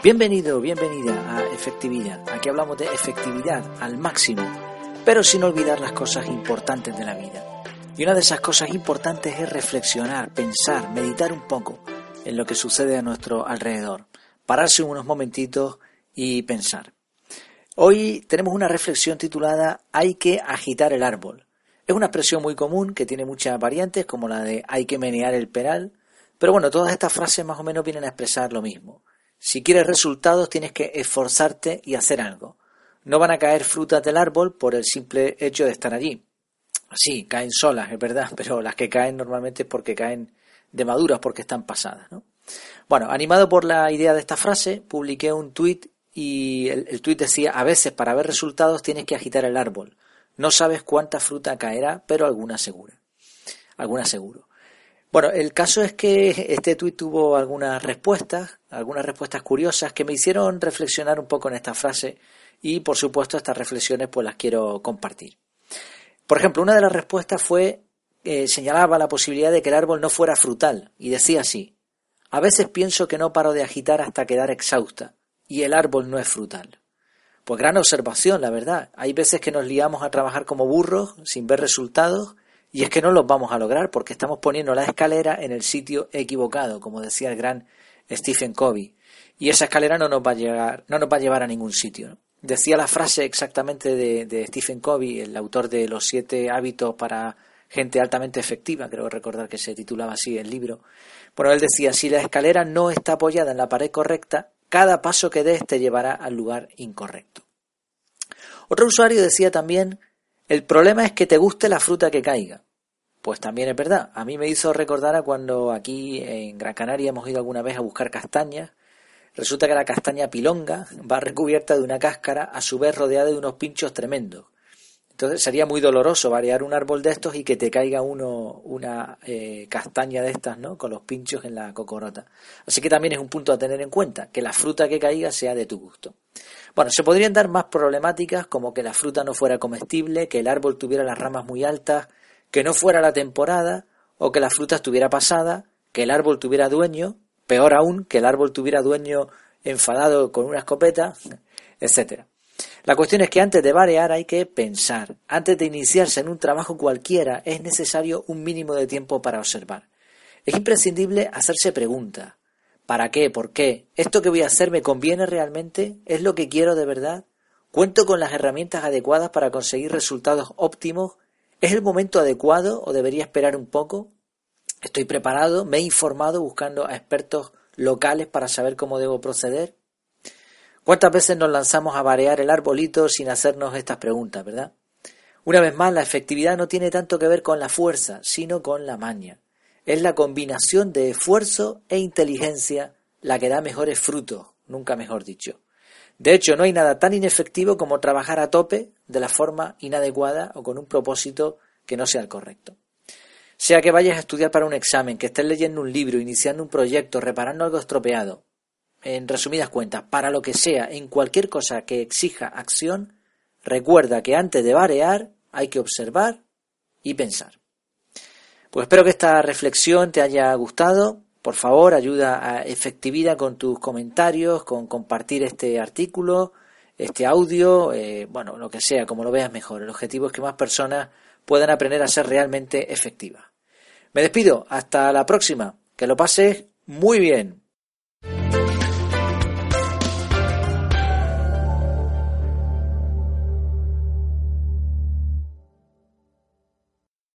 Bienvenido, bienvenida a Efectividad. Aquí hablamos de efectividad al máximo, pero sin olvidar las cosas importantes de la vida. Y una de esas cosas importantes es reflexionar, pensar, meditar un poco en lo que sucede a nuestro alrededor. Pararse unos momentitos y pensar. Hoy tenemos una reflexión titulada Hay que agitar el árbol. Es una expresión muy común que tiene muchas variantes, como la de hay que menear el peral, pero bueno, todas estas frases más o menos vienen a expresar lo mismo. Si quieres resultados tienes que esforzarte y hacer algo. No van a caer frutas del árbol por el simple hecho de estar allí. Sí, caen solas, es verdad, pero las que caen normalmente es porque caen de maduras, porque están pasadas. ¿no? Bueno, animado por la idea de esta frase, publiqué un tuit y el, el tuit decía, a veces para ver resultados tienes que agitar el árbol. No sabes cuánta fruta caerá, pero alguna segura. Alguna seguro. Bueno, el caso es que este tuit tuvo algunas respuestas, algunas respuestas curiosas que me hicieron reflexionar un poco en esta frase y por supuesto estas reflexiones pues las quiero compartir. Por ejemplo, una de las respuestas fue eh, señalaba la posibilidad de que el árbol no fuera frutal y decía así: a veces pienso que no paro de agitar hasta quedar exhausta y el árbol no es frutal. Pues gran observación, la verdad. Hay veces que nos liamos a trabajar como burros sin ver resultados y es que no los vamos a lograr porque estamos poniendo la escalera en el sitio equivocado, como decía el gran Stephen Covey. Y esa escalera no nos va a llegar, no nos va a llevar a ningún sitio. Decía la frase exactamente de, de, Stephen Covey, el autor de Los siete hábitos para gente altamente efectiva, creo recordar que se titulaba así el libro. Bueno, él decía, si la escalera no está apoyada en la pared correcta, cada paso que des te llevará al lugar incorrecto. Otro usuario decía también el problema es que te guste la fruta que caiga. Pues también es verdad. A mí me hizo recordar a cuando aquí en Gran Canaria hemos ido alguna vez a buscar castañas. Resulta que la castaña pilonga va recubierta de una cáscara, a su vez rodeada de unos pinchos tremendos. Entonces sería muy doloroso variar un árbol de estos y que te caiga uno una eh, castaña de estas, ¿no? Con los pinchos en la cocorota. Así que también es un punto a tener en cuenta, que la fruta que caiga sea de tu gusto. Bueno, se podrían dar más problemáticas como que la fruta no fuera comestible, que el árbol tuviera las ramas muy altas, que no fuera la temporada, o que la fruta estuviera pasada, que el árbol tuviera dueño, peor aún, que el árbol tuviera dueño enfadado con una escopeta, etcétera. La cuestión es que antes de variar hay que pensar. Antes de iniciarse en un trabajo cualquiera es necesario un mínimo de tiempo para observar. Es imprescindible hacerse preguntas. ¿Para qué? ¿Por qué? ¿Esto que voy a hacer me conviene realmente? ¿Es lo que quiero de verdad? ¿Cuento con las herramientas adecuadas para conseguir resultados óptimos? ¿Es el momento adecuado o debería esperar un poco? ¿Estoy preparado? ¿Me he informado buscando a expertos locales para saber cómo debo proceder? ¿Cuántas veces nos lanzamos a variar el arbolito sin hacernos estas preguntas, verdad? Una vez más, la efectividad no tiene tanto que ver con la fuerza, sino con la maña. Es la combinación de esfuerzo e inteligencia la que da mejores frutos, nunca mejor dicho. De hecho, no hay nada tan inefectivo como trabajar a tope de la forma inadecuada o con un propósito que no sea el correcto. Sea que vayas a estudiar para un examen, que estés leyendo un libro, iniciando un proyecto, reparando algo estropeado, en resumidas cuentas, para lo que sea, en cualquier cosa que exija acción, recuerda que antes de variar hay que observar y pensar. Pues espero que esta reflexión te haya gustado. Por favor, ayuda a efectividad con tus comentarios, con compartir este artículo, este audio, eh, bueno, lo que sea, como lo veas mejor. El objetivo es que más personas puedan aprender a ser realmente efectivas. Me despido, hasta la próxima. Que lo pases muy bien.